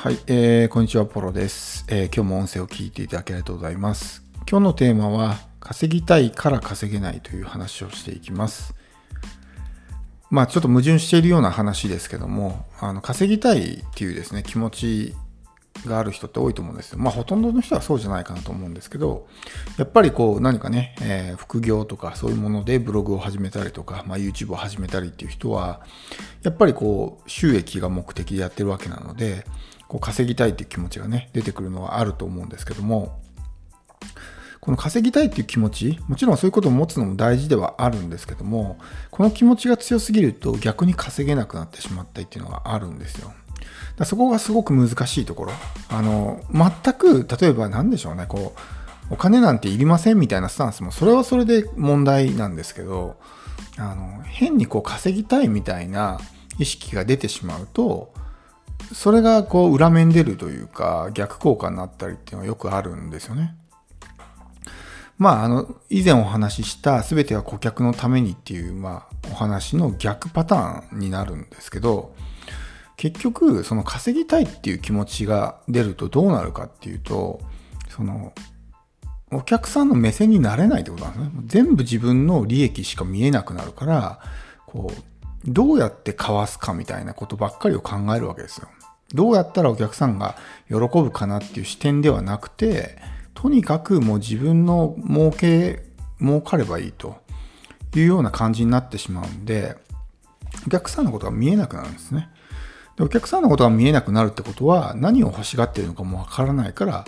はい、えー、こんにちは、ポロです、えー、今日も音声を聞いていただきありがとうございます。今日のテーマは、稼ぎたいから稼げないという話をしていきます。まあ、ちょっと矛盾しているような話ですけども、あの稼ぎたいっていうですね、気持ちがある人って多いと思うんですよ。まあ、ほとんどの人はそうじゃないかなと思うんですけど、やっぱりこう、何かね、えー、副業とかそういうものでブログを始めたりとか、まあ、YouTube を始めたりっていう人は、やっぱりこう、収益が目的でやってるわけなので、こう稼ぎたいっていう気持ちがね、出てくるのはあると思うんですけども、この稼ぎたいっていう気持ち、もちろんそういうことを持つのも大事ではあるんですけども、この気持ちが強すぎると逆に稼げなくなってしまったりっていうのがあるんですよ。だそこがすごく難しいところ。あの、全く、例えば何でしょうね、こう、お金なんていりませんみたいなスタンスも、それはそれで問題なんですけど、あの、変にこう稼ぎたいみたいな意識が出てしまうと、それがこう裏面出るというか逆効果になったりっていうのはよくあるんですよね。まあ、あの、以前お話しした全ては顧客のためにっていう、まあ、お話の逆パターンになるんですけど、結局、その稼ぎたいっていう気持ちが出るとどうなるかっていうと、その、お客さんの目線になれないってことなんですね。全部自分の利益しか見えなくなるから、こう、どうやってかわすかみたいなことばっかりを考えるわけですよ。どうやったらお客さんが喜ぶかなっていう視点ではなくて、とにかくもう自分の儲け、儲かればいいというような感じになってしまうんで、お客さんのことが見えなくなるんですね。でお客さんのことが見えなくなるってことは何を欲しがってるのかもわからないから、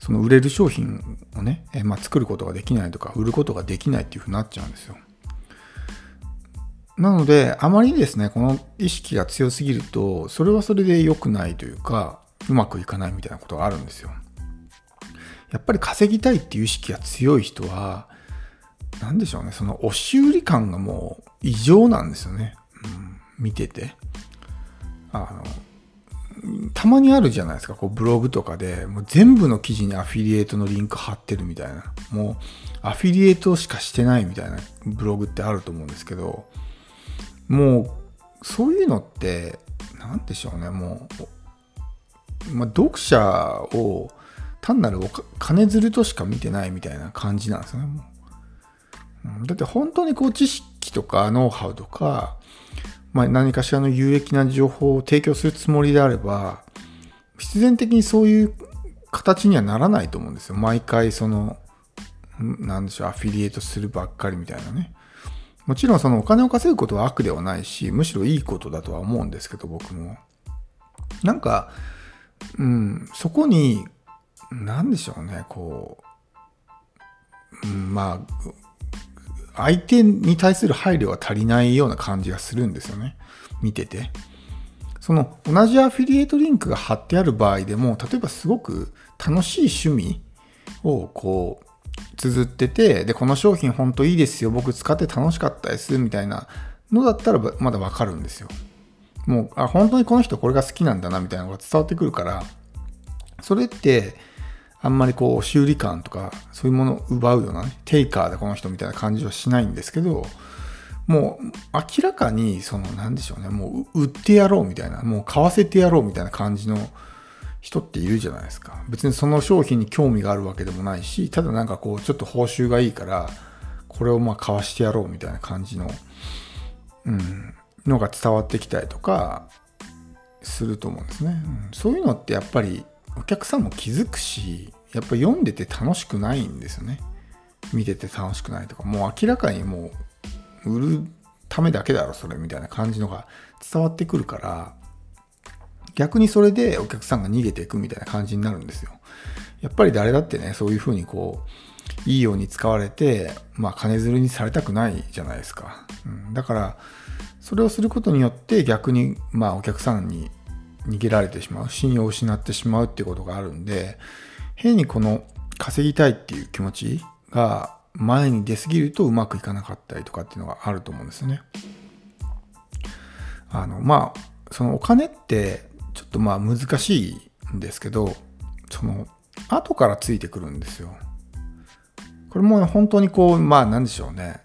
その売れる商品をね、えまあ、作ることができないとか、売ることができないっていうふうになっちゃうんですよ。なので、あまりですね、この意識が強すぎると、それはそれで良くないというか、うまくいかないみたいなことがあるんですよ。やっぱり稼ぎたいっていう意識が強い人は、何でしょうね、その押し売り感がもう異常なんですよね。うん、見てて。あの、たまにあるじゃないですか、こうブログとかで、もう全部の記事にアフィリエイトのリンク貼ってるみたいな。もうアフィリエイトしかしてないみたいなブログってあると思うんですけど、もうそういうのって何でしょうね。もう、まあ、読者を単なるお金づるとしか見てないみたいな感じなんですよね。もう。だって本当にこう知識とかノウハウとか、まあ、何かしらの有益な情報を提供するつもりであれば必然的にそういう形にはならないと思うんですよ。毎回その何でしょうアフィリエイトするばっかりみたいなね。もちろんそのお金を稼ぐことは悪ではないし、むしろいいことだとは思うんですけど、僕も。なんか、うん、そこに、何でしょうね、こう、うん、まあ、相手に対する配慮が足りないような感じがするんですよね。見てて。その同じアフィリエイトリンクが貼ってある場合でも、例えばすごく楽しい趣味をこう綴ってて、で、この商品本当いいですよ、僕使って楽しかったです、みたいなのだったらまだわかるんですよ。もう、あ、本当にこの人これが好きなんだな、みたいなのが伝わってくるから、それって、あんまりこう、修理感とか、そういうものを奪うようなね、テイカーでこの人みたいな感じはしないんですけど、もう明らかに、その、なんでしょうね、もう売ってやろうみたいな、もう買わせてやろうみたいな感じの人っているじゃないですか。別にその商品に興味があるわけでもないし、ただなんかこう、ちょっと報酬がいいから、これをまあ買わしてやろうみたいな感じの、うん、のが伝わってきたりとか、すると思うんですね、うん。そういうのってやっぱりお客さんも気づくし、やっぱ読んでて楽しくないんですよね。見てて楽しくないとか、もう明らかにもう、売るためだけだろ、それみたいな感じのが伝わってくるから、逆にそれでお客さんが逃げていくみたいな感じになるんですよ。やっぱり誰だってね、そういうふうにこう、いいように使われて、まあ、金づるにされたくないじゃないですか。うん、だから、それをすることによって逆に、まあ、お客さんに逃げられてしまう、信用を失ってしまうっていうことがあるんで、変にこの稼ぎたいっていう気持ちが前に出すぎるとうまくいかなかったりとかっていうのがあると思うんですよね。あの、まあ、そのお金ってちょっとまあ難しいんですけど、その、後からついてくるんですよ。これも本当にこう、まあなんでしょうね。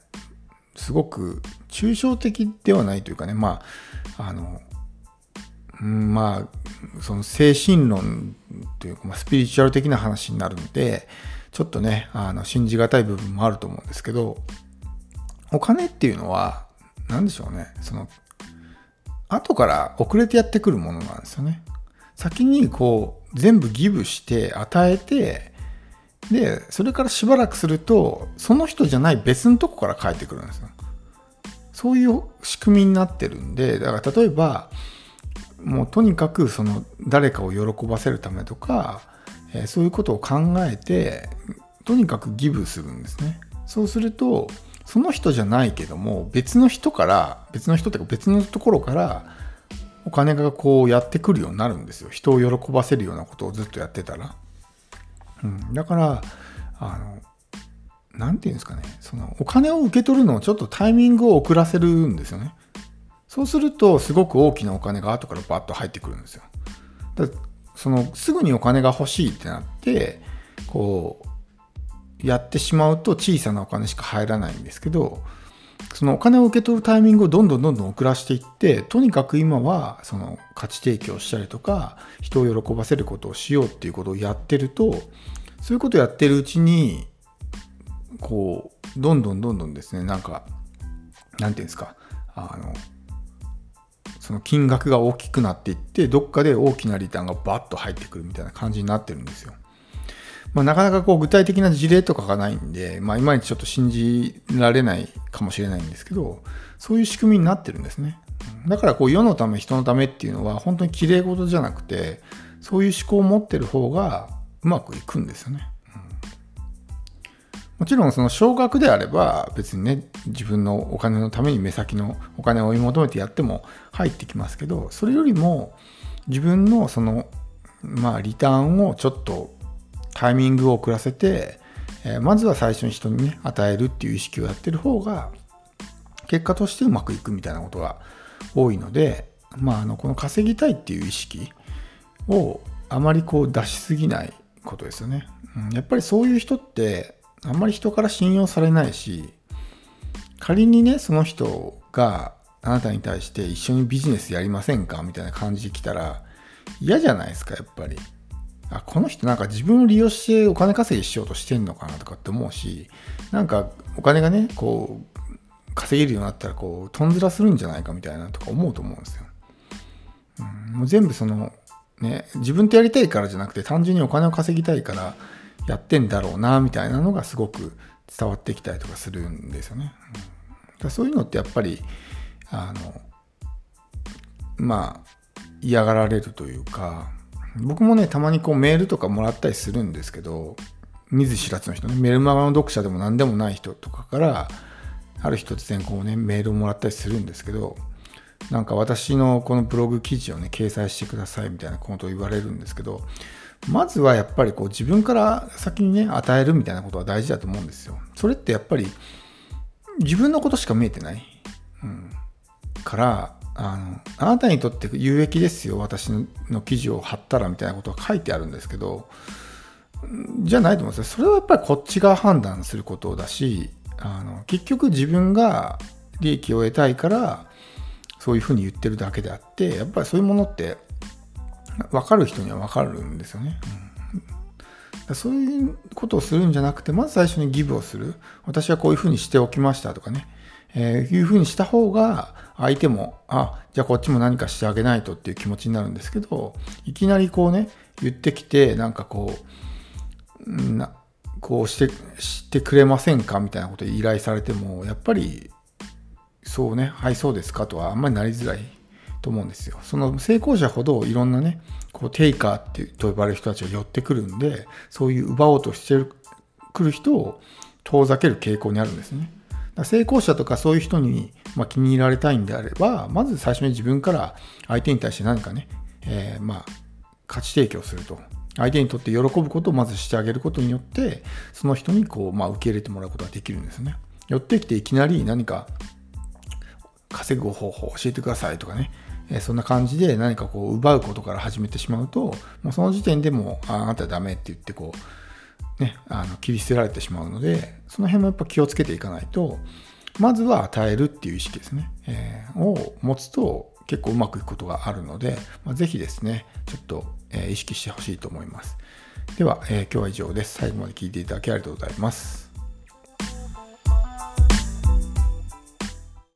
すごく抽象的ではないというかね、まあ、あの、まあ、その精神論というか、まあ、スピリチュアル的な話になるんでちょっとねあの信じがたい部分もあると思うんですけどお金っていうのは何でしょうねその後から遅れてやってくるものなんですよね。先にこう全部ギブして与えてでそれからしばらくするとその人じゃない別のとこから帰ってくるんですよ。そういう仕組みになってるんでだから例えばもうとにかくその誰かを喜ばせるためとか、え、そういうことを考えてとにかくギブするんですね。そうするとその人じゃないけども別の人から別の人っていうか別のところからお金がこうやってくるようになるんですよ。人を喜ばせるようなことをずっとやってたら、うん、だからあの何て言うんですかね。そのお金を受け取るのをちょっとタイミングを遅らせるんですよね。そうするとすごく大きなお金が後からバッと入ってくるんですよ。だそのすぐにお金が欲しいってなってこうやってしまうと小さなお金しか入らないんですけどそのお金を受け取るタイミングをどんどんどんどん遅らしていってとにかく今はその価値提供したりとか人を喜ばせることをしようっていうことをやってるとそういうことをやってるうちにこうどんどんどんどんですねなんかなんていうんですかあのその金額が大きくなっていってどっかで大きなリターンがバッと入ってくるみたいな感じになってるんですよ。まあ、なかなかこう具体的な事例とかがないんで、まあ、いまいちちょっと信じられないかもしれないんですけど、そういう仕組みになってるんですね。だからこう世のため人のためっていうのは本当に綺麗事じゃなくて、そういう思考を持ってる方がうまくいくんですよね。もちろんその少額であれば別にね自分のお金のために目先のお金を追い求めてやっても入ってきますけどそれよりも自分のそのまあリターンをちょっとタイミングを遅らせて、えー、まずは最初に人にね、与えるっていう意識をやってる方が、結果としてうまくいくみたいなことが多いので、まあ、あの、この稼ぎたいっていう意識をあまりこう出しすぎないことですよね。うん、やっぱりそういう人って、あんまり人から信用されないし、仮にね、その人があなたに対して一緒にビジネスやりませんかみたいな感じで来たら嫌じゃないですか、やっぱり。あこの人なんか自分を利用してお金稼ぎしようとしてんのかなとかって思うしなんかお金がねこう稼げるようになったらこうとんずらするんじゃないかみたいなとか思うと思うんですよ。うん、もう全部そのね自分とやりたいからじゃなくて単純にお金を稼ぎたいからやってんだろうなみたいなのがすごく伝わってきたりとかするんですよね。うん、そういうのってやっぱりあのまあ嫌がられるというか僕もね、たまにこうメールとかもらったりするんですけど、見ず知らずの人ね、メルマガの読者でも何でもない人とかから、ある日突然こうね、メールをもらったりするんですけど、なんか私のこのブログ記事をね、掲載してくださいみたいなことを言われるんですけど、まずはやっぱりこう自分から先にね、与えるみたいなことは大事だと思うんですよ。それってやっぱり自分のことしか見えてない。うん。から、あのあなたにとって有益ですよ私の記事を貼ったらみたいなことが書いてあるんですけどじゃないと思うんですよ。それはやっぱりこっちが判断することだしあの結局自分が利益を得たいからそういうふうに言ってるだけであってやっぱりそういうものって分かる人には分かるんですよね。うん、そういうことをするんじゃなくてまず最初にギブをする。私はこういうふうにしておきましたとかね。えー、いうふうにした方が相手もあじゃあこっちも何かしてあげないとっていう気持ちになるんですけどいきなりこうね言ってきてなんかこうなこうしてしてくれませんか？みたいなことを依頼されてもやっぱりそうねはいそうですかとはあんまりなりづらいと思うんですよ。その成功者ほどいろんなねこうテイカーってと呼ばれる人たちが寄ってくるんでそういう奪おうとしてくる人を遠ざける傾向にあるんですね。成功者とかそういう人に、ま気に入られたいんであれば、まず最初に自分から相手に対して何かね、えー、まあ、価値提供すると。相手にとって喜ぶことをまずしてあげることによって、その人にこう、ま、受け入れてもらうことができるんですね。寄ってきていきなり何か稼ぐ方法を教えてくださいとかね、え、そんな感じで何かこう奪うことから始めてしまうと、もうその時点でも、ああなたはダメって言ってこう、ね、あの切り捨てられてしまうので、その辺もやっぱ気をつけていかないと、まずは与えるっていう意識ですね、えー、を持つと結構うまくいくことがあるので、まあ、ぜひですね、ちょっと、えー、意識してほしいと思います。では、えー、今日は以上です。最後まで聴いていただきありがとうございます。